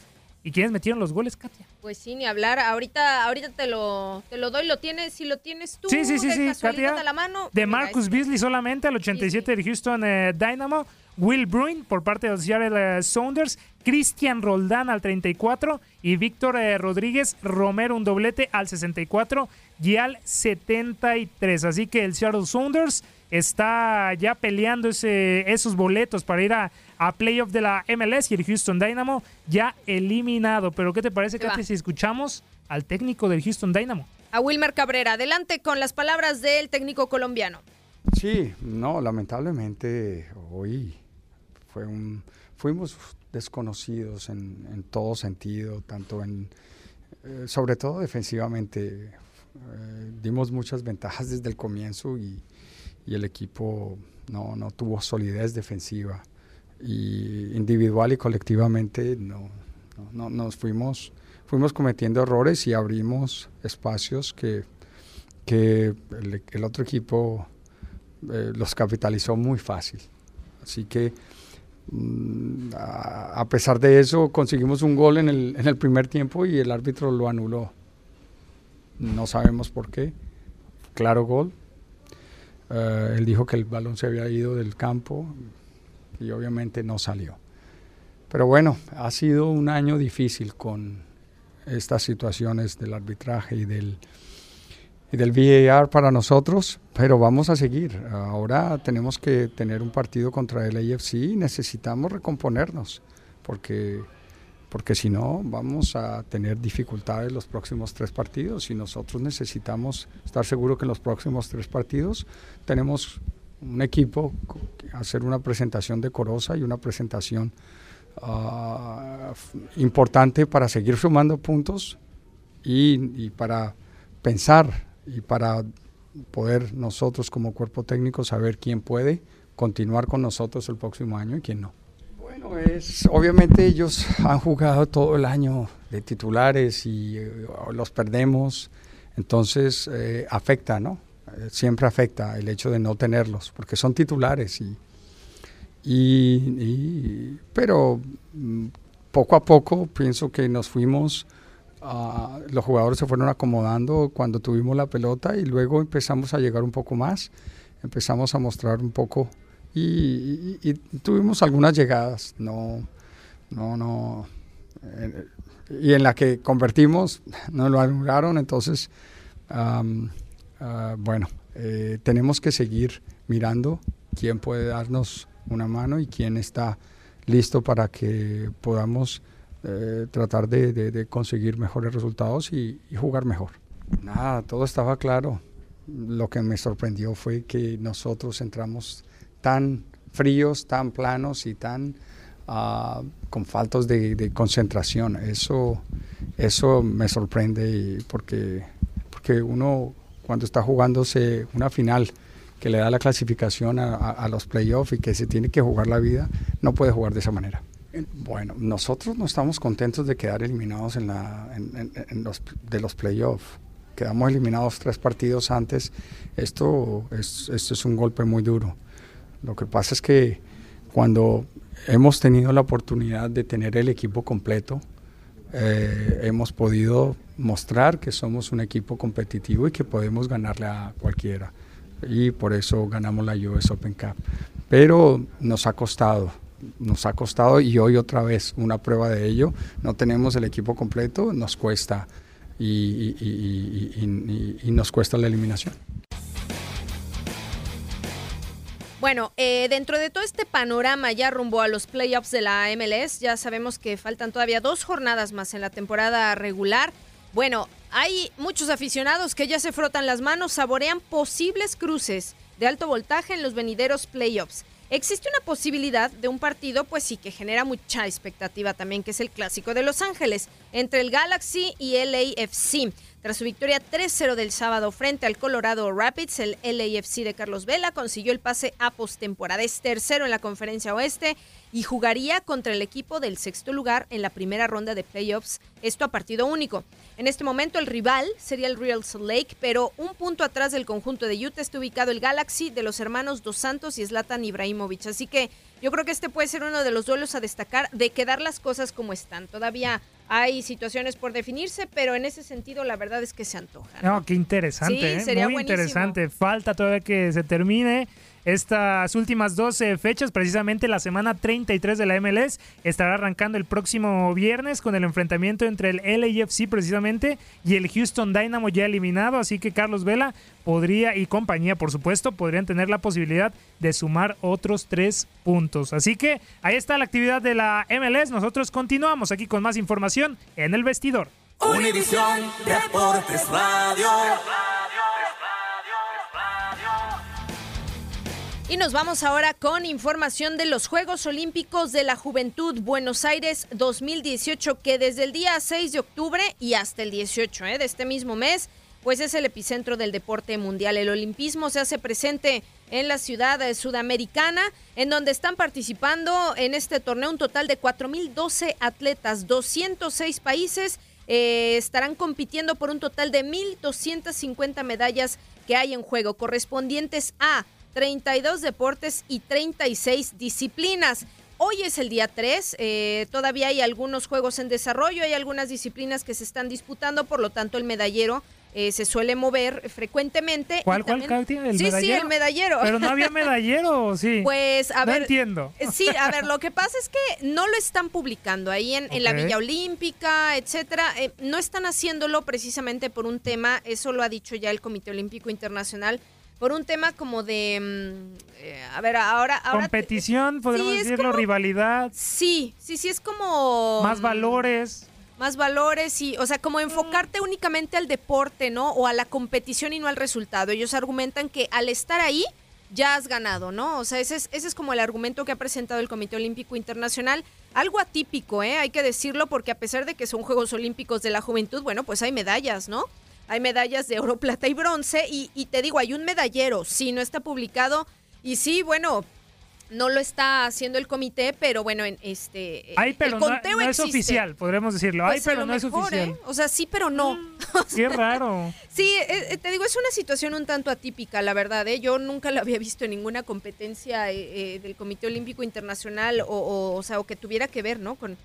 ¿Y quiénes metieron los goles, Katia? Pues sí, ni hablar. Ahorita, ahorita te lo, te lo doy, lo tienes, si lo tienes tú. Sí, sí, sí, de sí, Katia. a la mano. De Marcus este- Beasley solamente al 87 del Houston eh, Dynamo. Will Bruin por parte de los Seattle eh, Sounders. Cristian Roldán al 34. Y Víctor eh, Rodríguez Romero un doblete al 64 y al 73. Así que el Seattle Sounders está ya peleando ese, esos boletos para ir a, a playoff de la MLS y el Houston Dynamo ya eliminado. Pero ¿qué te parece. Katy, si escuchamos al técnico del Houston Dynamo? A Wilmer Cabrera, adelante con las palabras del técnico colombiano. Sí, no, lamentablemente hoy fue un, fuimos desconocidos en, en todo sentido, tanto en, eh, sobre todo defensivamente. Eh, dimos muchas ventajas desde el comienzo y, y el equipo no, no tuvo solidez defensiva. Y individual y colectivamente no, no, no- nos fuimos, fuimos cometiendo errores y abrimos espacios que, que el, el otro equipo eh, los capitalizó muy fácil. Así que mm, a, a pesar de eso conseguimos un gol en el, en el primer tiempo y el árbitro lo anuló. No sabemos por qué. Claro gol. Eh, él dijo que el balón se había ido del campo y obviamente no salió. Pero bueno, ha sido un año difícil con estas situaciones del arbitraje y del, y del VAR para nosotros, pero vamos a seguir. Ahora tenemos que tener un partido contra el AFC y necesitamos recomponernos, porque, porque si no vamos a tener dificultades los próximos tres partidos y nosotros necesitamos estar seguros que en los próximos tres partidos tenemos un equipo, hacer una presentación decorosa y una presentación ah, importante para seguir sumando puntos y para pensar y para poder nosotros como cuerpo técnico saber quién puede continuar con nosotros el próximo año y quién no. Es obviamente ellos han jugado todo el año de titulares y eh, los perdemos, entonces eh, afecta, ¿no? Eh, siempre afecta el hecho de no tenerlos, porque son titulares y, y, y- pero mm, poco a poco pienso que nos fuimos ah, los jugadores se fueron acomodando cuando tuvimos la pelota y luego empezamos a llegar un poco más, empezamos a mostrar un poco y, tuvimos algunas llegadas, no, no, no, eh, y en la que convertimos, no lo anularon, entonces, ah, bueno, eh, tenemos que seguir mirando quién puede darnos una mano y quién está listo para que podamos eh, tratar de conseguir mejores resultados y, y jugar mejor. Nada, todo estaba claro. Lo que me sorprendió fue que nosotros entramos tan fríos, tan planos y tan ah, con faltos de, de concentración. Eso, eso me sorprende y porque, porque uno cuando está jugándose una final que le da la clasificación a, a- a los playoffs y que se tiene que jugar la vida, no puede jugar de esa manera. Bueno, nosotros no estamos contentos de quedar eliminados en la, en- en- en los, de los playoffs. Quedamos eliminados tres partidos antes. Esto es, esto es un golpe muy duro. Lo que pasa es que cuando hemos tenido la oportunidad de tener el equipo completo, eh, hemos podido mostrar que somos un equipo competitivo y que podemos ganarle a cualquiera. Y por eso ganamos la US Open Cup. Pero nos ha costado, nos ha costado y hoy otra vez una prueba de ello. No tenemos el equipo completo, nos cuesta y, nos cuesta la eliminación. Bueno, eh, dentro de todo este panorama ya rumbo a los playoffs de la MLS, ya sabemos que faltan todavía dos jornadas más en la temporada regular. Bueno, hay muchos aficionados que ya se frotan las manos, saborean posibles cruces de alto voltaje en los venideros playoffs. Existe una posibilidad de un partido, pues sí, que genera mucha expectativa también, que es el clásico de Los Ángeles. Entre el Galaxy y LAFC. Tras su victoria 3-0 del sábado frente al Colorado Rapids, el LAFC de Carlos Vela consiguió el pase a postemporada. Es tercero en la conferencia oeste y jugaría contra el equipo del sexto lugar en la primera ronda de playoffs, esto a partido único. En este momento el rival sería el Real Salt Lake, pero un punto atrás del conjunto de Utah está ubicado el Galaxy de los hermanos Dos Santos y Zlatan Ibrahimovic. Así que yo creo que este puede ser uno de los duelos a destacar de quedar las cosas como están. Todavía hay situaciones por definirse, pero en ese sentido la verdad es que se antoja. No, qué interesante, Sí, ¿eh? sería muy buenísimo. interesante. Falta todavía que se termine estas últimas 12 fechas, precisamente la semana 33 de la MLS estará arrancando el próximo viernes con el enfrentamiento entre el LAFC precisamente y el Houston Dynamo ya eliminado, así que Carlos Vela podría y compañía por supuesto podrían tener la posibilidad de sumar otros tres puntos. Así que ahí está la actividad de la MLS, nosotros continuamos aquí con más información en el vestidor. Univisión Deportes Radio. Y nos vamos ahora con información de los Juegos Olímpicos de la Juventud Buenos Aires 2018, que desde el día 6 de octubre y hasta el 18 ¿eh? de este mismo mes, pues es el epicentro del deporte mundial. El olimpismo se hace presente en la ciudad eh, sudamericana, en donde están participando en este torneo un total de 4.012 atletas, 206 países eh, estarán compitiendo por un total de 1.250 medallas que hay en juego, correspondientes a 32 deportes y 36 disciplinas. Hoy es el día 3, eh, todavía hay algunos juegos en desarrollo, hay algunas disciplinas que se están disputando, por lo tanto el medallero eh, se suele mover frecuentemente. ¿Cuál, también-? ¿El sí, sí, medallero? el medallero. Pero no había medallero, sí. Pues, a no ver. entiendo. eh, Sí, a ver, lo que pasa es que no lo están publicando ahí en, en la. Villa Olímpica, etcétera. Eh, no están haciéndolo precisamente por un tema, eso lo ha dicho ya el Comité Olímpico Internacional, por un tema como de. mm, eh, a ver, ahora. ahora Competición, Sí, es decirlo, como- rivalidad, Sí, sí, sí, es como. más mm, valores. más valores y, o sea, como enfocarte únicamente al deporte, ¿no? O a la competición y no al resultado. Ellos argumentan que al estar ahí ya has ganado, ¿no? O sea, ese es, ese es como el argumento que ha presentado el Comité Olímpico Internacional. Algo atípico, ¿eh? Hay que decirlo porque a pesar de que son Juegos Olímpicos de la Juventud, bueno, pues hay medallas, ¿no? Hay medallas de oro, plata y bronce y, y te digo, hay un medallero, sí, no está publicado y sí, bueno... No lo está haciendo el comité, pero bueno, en este Hay, pero el conteo no es oficial, podremos decirlo. Hay, Pues pero no es mejor, oficial. ¿eh? O sea, sí, pero no. Qué raro. Sí, eh, eh, te digo, es una situación un tanto atípica, la verdad. ¿eh? Yo nunca lo había visto en ninguna competencia eh, eh, del Comité Olímpico Internacional o, o, o sea, o que tuviera que ver, ¿no? Con,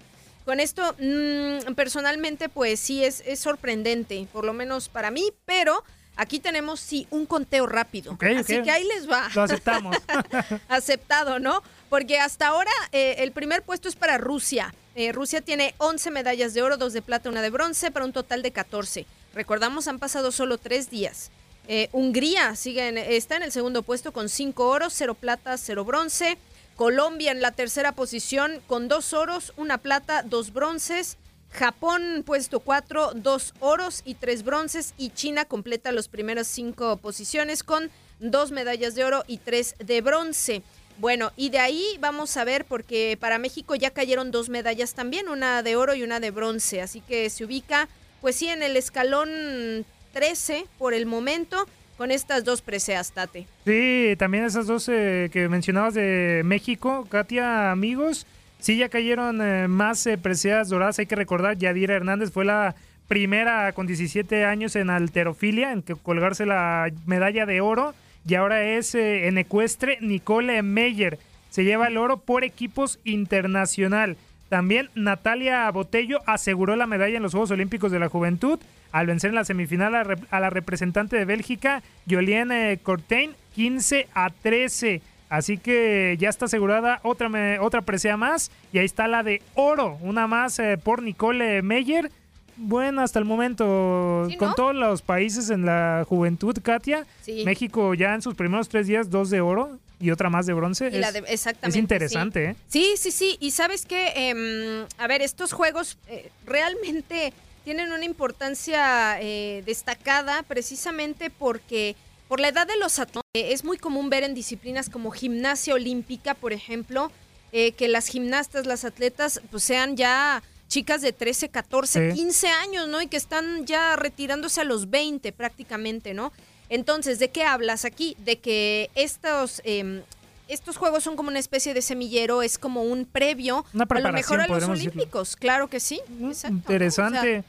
con esto, mm, personalmente, pues sí, es, es sorprendente, por lo menos para mí, pero aquí tenemos, sí, un conteo rápido. Así que ahí les va. Lo aceptamos. aceptado, ¿no? Porque hasta ahora eh, el primer puesto es para Rusia. Eh, Rusia tiene 11 medallas de oro, 2 de plata, una de bronce, para un total de 14. Recordamos, han pasado solo 3 días. Eh, Hungría sigue en- está en el segundo puesto con 5 oros, 0 plata, 0 bronce. Colombia en la tercera posición con 2 oros, una plata, 2 bronces. Japón puesto 4, 2 oros y 3 bronces. Y China completa las primeras 5 posiciones con 2 medallas de oro y 3 de bronce. Bueno, y de ahí vamos a ver, porque para México ya cayeron dos medallas también, una de oro y una de bronce. Así que se ubica, pues sí, en el escalón 13 por el momento, con estas dos preseas, Tate. Sí, también esas dos eh, que mencionabas de México, Katia, amigos, sí ya cayeron eh, más eh, preseas doradas. Hay que recordar, Yadira Hernández fue la primera con 17 años en alterofilia, en que colgarse la medalla de oro. Y ahora es eh, en ecuestre Nicole Meyer. Se lleva el oro por equipos internacional. También Natalia Botello aseguró la medalla en los Juegos Olímpicos de la Juventud al vencer en la semifinal a, la representante de Bélgica, Jolienne Cortain, 15 a 13. Así que ya está asegurada otra, me- otra presea más. Y ahí está la de oro, una más eh, por Nicole Meyer. Bueno, hasta el momento, ¿Sí, con todos los países en la juventud, Katia, Sí. México ya en sus primeros tres días, dos de oro y otra más de bronce. Y la es, de- exactamente, es interesante, sí. ¿eh? Sí, sí, sí. Y sabes que, a ver, estos juegos eh, realmente tienen una importancia eh, destacada precisamente porque por la edad de los atletas eh, es muy común ver en disciplinas como gimnasia olímpica, por ejemplo, eh, que las gimnastas, las atletas, pues sean ya chicas de 13, 14, Sí. 15 años, ¿no? Y que están ya retirándose a los 20 prácticamente, ¿no? Entonces, ¿de qué hablas aquí? De que estos, eh, estos juegos son como una especie de semillero, es como un previo Una a lo mejor a los decirlo. Olímpicos. Claro que sí. Exacto, ¿no? Interesante. O sea,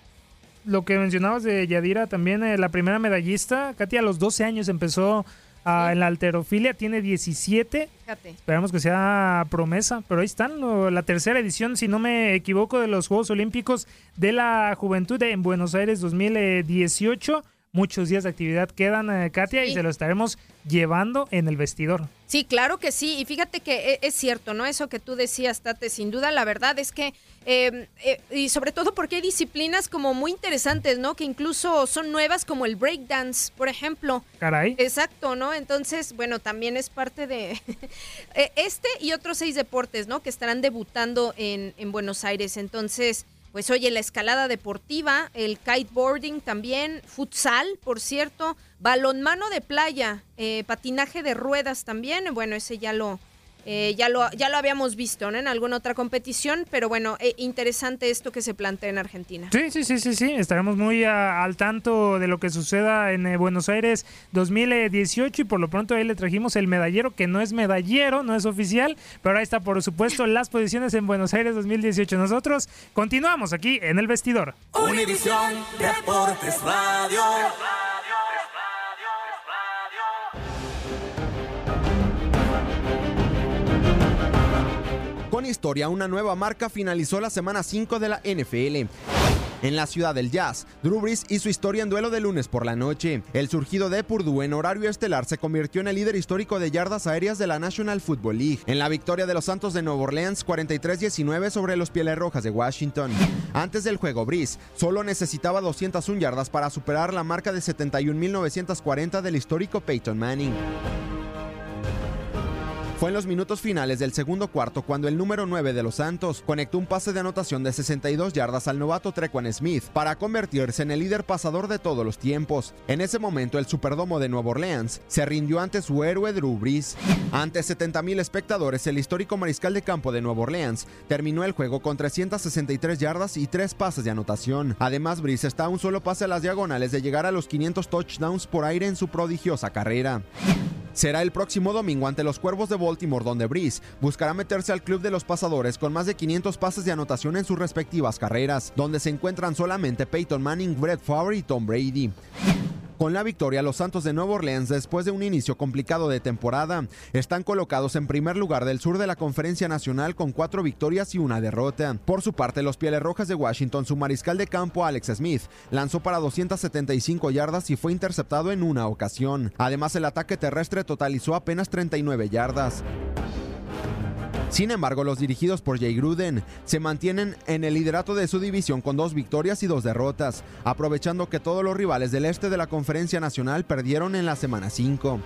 lo que mencionabas de Yadira también, eh, la primera medallista, Katia a los 12 años empezó ah, en la alterofilia, tiene 17. fíjate. Esperamos que sea promesa, pero ahí están, lo- la tercera edición, si no me equivoco, de los Juegos Olímpicos de la Juventud en Buenos Aires 2018. Muchos días de actividad quedan, eh, Katia, y se lo estaremos llevando en el vestidor. Sí, claro que sí. Y fíjate que e- es cierto, ¿no? Eso que tú decías, Tate, sin duda, la verdad es que, eh, eh, y sobre todo porque hay disciplinas como muy interesantes, ¿no? Que incluso son nuevas, como el breakdance, por ejemplo. Caray. Exacto, ¿no? Entonces, bueno, también es parte de eh, este y otros seis deportes, ¿no? Que estarán debutando en, en Buenos Aires. Entonces, pues oye, la escalada deportiva, el kiteboarding también, futsal, por cierto, balonmano de playa, eh, patinaje de ruedas también. Bueno, ese ya lo, eh, ya lo, ya lo habíamos visto, ¿no? En alguna otra competición, pero bueno, eh, interesante esto que se plantea en Argentina. Sí, sí, sí, sí, sí. Estaremos muy ah, al tanto de lo que suceda en eh, Buenos Aires 2018 y por lo pronto ahí le trajimos el medallero, que no es medallero, no es oficial, pero ahí está, por supuesto, las posiciones en Buenos Aires 2018. Nosotros continuamos aquí en el vestidor. Univisión Deportes Radio. Historia, una nueva marca finalizó la semana 5 de la NFL. En la ciudad del jazz, Drew Brees hizo historia en duelo de lunes por la noche. El surgido de Purdue en horario estelar se convirtió en el líder histórico de yardas aéreas de la National Football League, en la victoria de los Santos de Nueva Orleans 43-19 sobre los Pieles Rojas de Washington. Antes del juego, Brees solo necesitaba 201 yardas para superar la marca de 71.940 del histórico Peyton Manning. Fue en los minutos finales del segundo cuarto cuando el número 9 de los Santos conectó un pase de anotación de 62 yardas al novato Trequan Smith para convertirse en el líder pasador de todos los tiempos. En ese momento el Superdomo de Nueva Orleans se rindió ante su héroe Drew Brees. Ante 70.000 espectadores, el histórico mariscal de campo de Nueva Orleans terminó el juego con 363 yardas y 3 pases de anotación. Además, Brees está a un solo pase a las diagonales de llegar a los 500 touchdowns por aire en su prodigiosa carrera. Será el próximo domingo ante los Cuervos de Baltimore donde Breeze buscará meterse al club de los pasadores con más de 500 pases de anotación en sus respectivas carreras, donde se encuentran solamente Peyton Manning, Brett Favre y Tom Brady. Con la victoria, los Santos de Nueva Orleans, después de un inicio complicado de temporada, están colocados en primer lugar del sur de la Conferencia Nacional con cuatro victorias y una derrota. Por su parte, los Pieles Rojas de Washington, su mariscal de campo Alex Smith, lanzó para 275 yardas y fue interceptado en una ocasión. Además, el ataque terrestre totalizó apenas 39 yardas. Sin embargo, los dirigidos por Jay Gruden se mantienen en el liderato de su división con dos victorias y dos derrotas, aprovechando que todos los rivales del este de la Conferencia Nacional perdieron en la semana 5.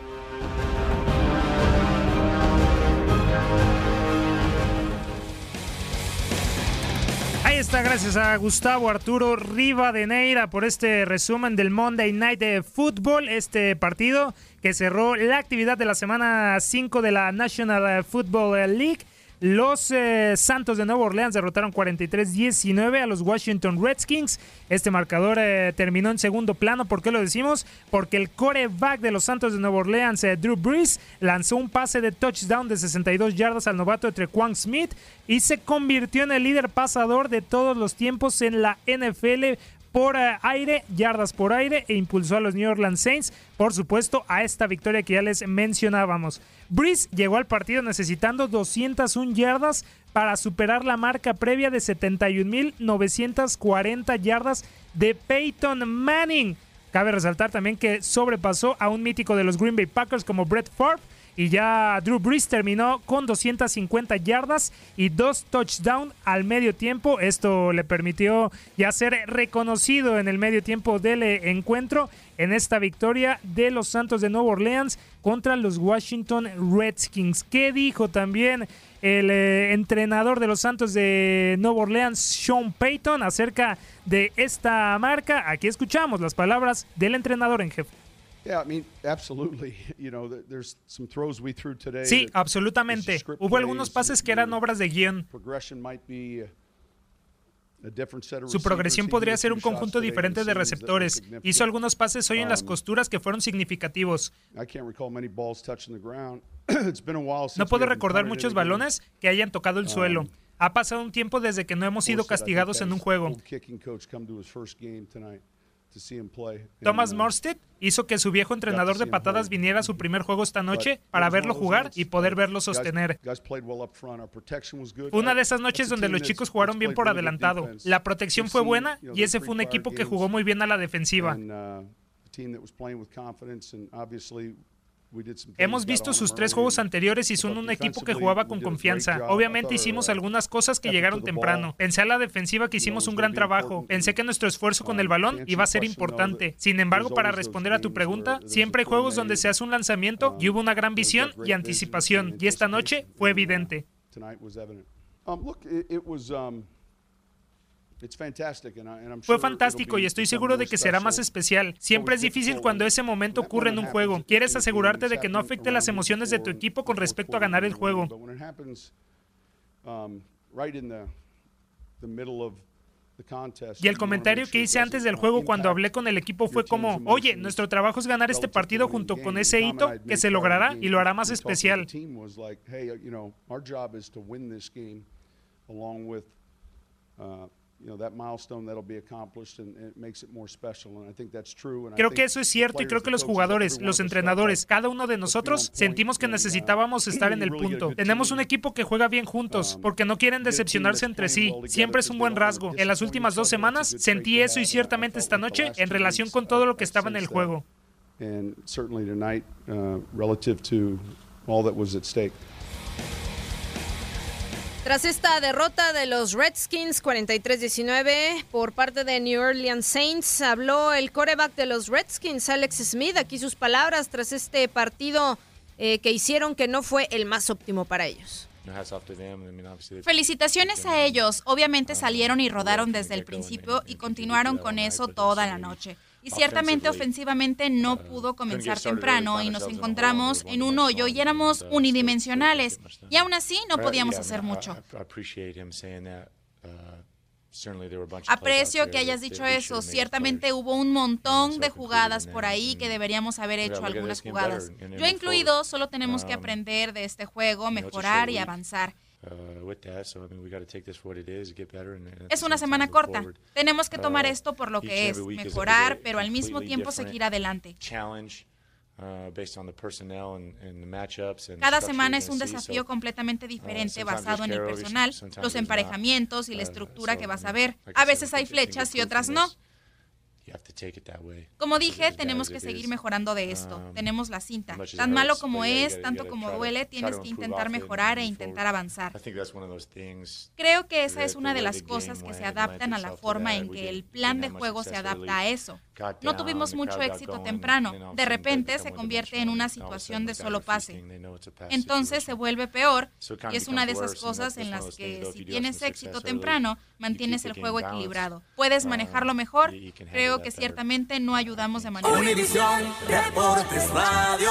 Ahí está, gracias a Gustavo Arturo Rivadeneira por este resumen del Monday Night de Football, este partido que cerró la actividad de la semana 5 de la National Football League. Los eh, Santos de Nueva Orleans derrotaron 43-19 a los Washington Redskins. Este marcador eh, terminó en segundo plano. ¿Por qué lo decimos? Porque el coreback de los Santos de Nueva Orleans, eh, Drew Brees, lanzó un pase de touchdown de 62 yardas al novato Trequan Smith y se convirtió en el líder pasador de todos los tiempos en la NFL por eh, aire, yardas por aire e impulsó a los New Orleans Saints, por supuesto, a esta victoria que ya les mencionábamos. Breeze llegó al partido necesitando 201 yardas para superar la marca previa de 71.940 yardas de Peyton Manning. Cabe resaltar también que sobrepasó a un mítico de los Green Bay Packers como Brett Favre y ya Drew Brees terminó con 250 yardas y dos touchdowns al medio tiempo. Esto le permitió ya ser reconocido en el medio tiempo del eh, encuentro en esta victoria de los Santos de Nueva Orleans contra los Washington Redskins. ¿Qué dijo también el eh, entrenador de los Santos de Nueva Orleans, Sean Payton, acerca de esta marca? Aquí escuchamos las palabras del entrenador en jefe. Yeah, I mean, absolutely. You know, th- there's some throws we threw today. Sí, absolutamente. Hubo algunos pases que eran obras de guion. Su progresión podría ser un conjunto diferente de receptores. Hizo algunos pases hoy en las costuras que fueron significativos. No puedo recordar muchos balones que hayan tocado el suelo. Ha pasado un tiempo desde que no hemos sido castigados en un juego. Thomas Morstead hizo que su viejo entrenador de patadas viniera a su primer juego esta noche para verlo jugar y poder verlo sostener. Una de esas noches donde los chicos jugaron bien por adelantado. La protección fue buena y ese fue un equipo que jugó muy bien a la defensiva. Hemos visto sus tres juegos anteriores y son un equipo que jugaba con confianza. Obviamente hicimos algunas cosas que llegaron temprano. Pensé a la defensiva que hicimos un gran trabajo. Pensé que nuestro esfuerzo con el balón iba a ser importante. Sin embargo, para responder a tu pregunta, siempre hay juegos donde se hace un lanzamiento y hubo una gran visión y anticipación. Y esta noche fue evidente. Fue fantástico y estoy seguro de que será más especial. Siempre es difícil cuando ese momento ocurre en un juego. Quieres asegurarte de que no afecte las emociones de tu equipo con respecto a ganar el juego. Y el comentario que hice antes del juego cuando hablé con el equipo fue como, oye, nuestro trabajo es ganar este partido junto con ese hito que se logrará y lo hará más especial. Creo que eso es cierto y creo que los jugadores, los entrenadores, cada uno de nosotros sentimos que necesitábamos estar en el punto. Tenemos un equipo que juega bien juntos Um, porque no quieren decepcionarse entre sí. Siempre es un buen rasgo. En las últimas dos semanas sentí eso y ciertamente esta noche en relación con todo lo que estaba en el juego. Tras esta derrota de los Redskins 43-19 por parte de New Orleans Saints, habló el coreback de los Redskins, Alex Smith. Aquí sus palabras tras este partido eh, que hicieron que no fue el más óptimo para ellos. Felicitaciones a ellos. Obviamente salieron y rodaron desde el principio y continuaron con eso toda la noche. Y ciertamente ofensivamente no pudo comenzar temprano y nos encontramos en un hoyo y éramos unidimensionales. Y aún así no podíamos hacer mucho. Aprecio que hayas dicho eso. Ciertamente hubo un montón de jugadas por ahí que deberíamos haber hecho algunas jugadas. Yo incluido, solo tenemos que aprender de este juego, mejorar y avanzar. Es una semana corta. Tenemos que tomar esto por lo que es, mejorar, pero al mismo tiempo seguir adelante. Cada semana es un desafío completamente diferente basado en el personal, los emparejamientos y la estructura que vas a ver. A veces hay flechas y otras no. Como dije, tenemos que seguir mejorando de esto. Tenemos la cinta. Tan malo como es, tanto como duele, tienes que intentar mejorar e intentar avanzar. Creo que esa es una de las cosas que se adaptan a la forma en que el plan de juego se adapta a eso. No tuvimos mucho éxito temprano. De repente se convierte en una situación de solo pase. Entonces se vuelve peor y es una de esas cosas en las que si tienes éxito temprano, mantienes el juego equilibrado. Puedes manejarlo mejor. Creo que ciertamente no ayudamos de manera. Univisión Deportes Radio.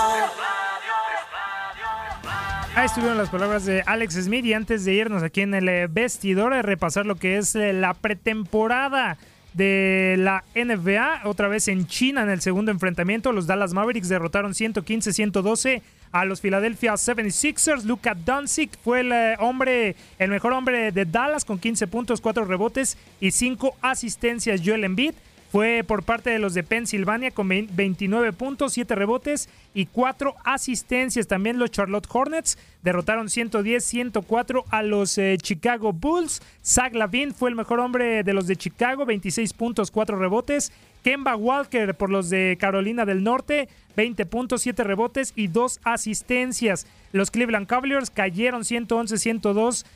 Ahí estuvieron las palabras de Alex Smith y antes de irnos aquí en el vestidor a repasar lo que es eh, la pretemporada de la NBA, otra vez en China en el segundo enfrentamiento, los Dallas Mavericks derrotaron 115-112 a los Philadelphia 76ers. Luka Doncic fue el eh, hombre, el mejor hombre de Dallas con 15 puntos, 4 rebotes y 5 asistencias. Joel Embiid fue por parte de los de Pensilvania con 29 puntos, 7 rebotes y 4 asistencias. También los Charlotte Hornets derrotaron 110-104 a los eh, Chicago Bulls. Zach Lavin fue el mejor hombre de los de Chicago, 26 puntos, 4 rebotes. Kemba Walker por los de Carolina del Norte, 20 puntos, 7 rebotes y 2 asistencias. Los Cleveland Cavaliers cayeron 111-102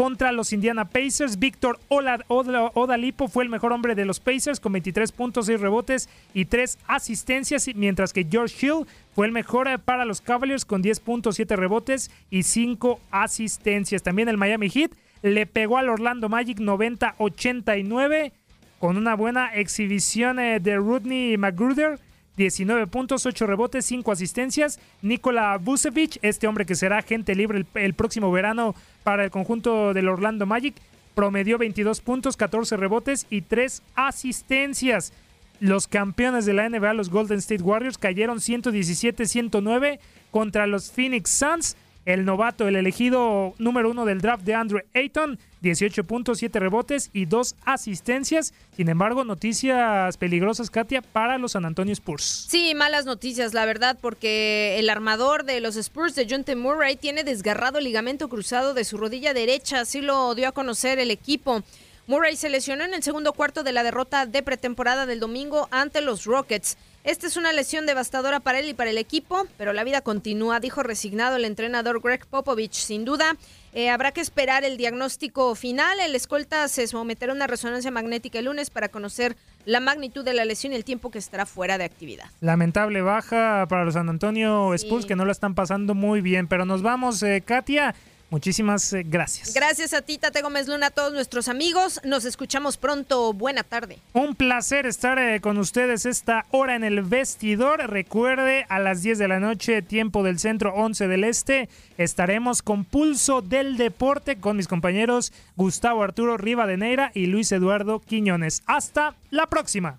contra los Indiana Pacers. Víctor Odalipo fue el mejor hombre de los Pacers con 23 puntos, 6 rebotes y 3 asistencias, mientras que George Hill fue el mejor eh, para los Cavaliers con 10 puntos, 7 rebotes y 5 asistencias. También el Miami Heat le pegó al Orlando Magic 90-89 con una buena exhibición eh, de Rodney Magruder. 19 puntos, 8 rebotes, 5 asistencias. Nikola Vucevic, este hombre que será agente libre el, el próximo verano para el conjunto del Orlando Magic, promedió 22 puntos, 14 rebotes y 3 asistencias. Los campeones de la NBA, los Golden State Warriors, cayeron 117-109 contra los Phoenix Suns. El novato, el elegido número uno del draft de Andrew Ayton, 18 puntos, 7 rebotes y 2 asistencias. Sin embargo, noticias peligrosas, Katia, para los San Antonio Spurs. Sí, malas noticias, la verdad, porque el armador de los Spurs de John T. Murray tiene desgarrado el ligamento cruzado de su rodilla derecha. Así lo dio a conocer el equipo. Murray se lesionó en el segundo cuarto de la derrota de pretemporada del domingo ante los Rockets. Esta es una lesión devastadora para él y para el equipo, pero la vida continúa, dijo resignado el entrenador Greg Popovich. Sin duda, eh, habrá que esperar el diagnóstico final. El escolta se someterá a una resonancia magnética el lunes para conocer la magnitud de la lesión y el tiempo que estará fuera de actividad. Lamentable baja para los San Antonio Spurs que no la están pasando muy bien, pero nos vamos, eh, Katia. Muchísimas eh, gracias. Gracias a ti, Tate Gómez Luna, a todos nuestros amigos. Nos escuchamos pronto. Buena tarde. Un placer estar eh, con ustedes esta hora en el vestidor. Recuerde, a las 10 de la noche, tiempo del centro 11 del este, estaremos con Pulso del Deporte con mis compañeros Gustavo Arturo Rivadeneira y Luis Eduardo Quiñones. Hasta la próxima.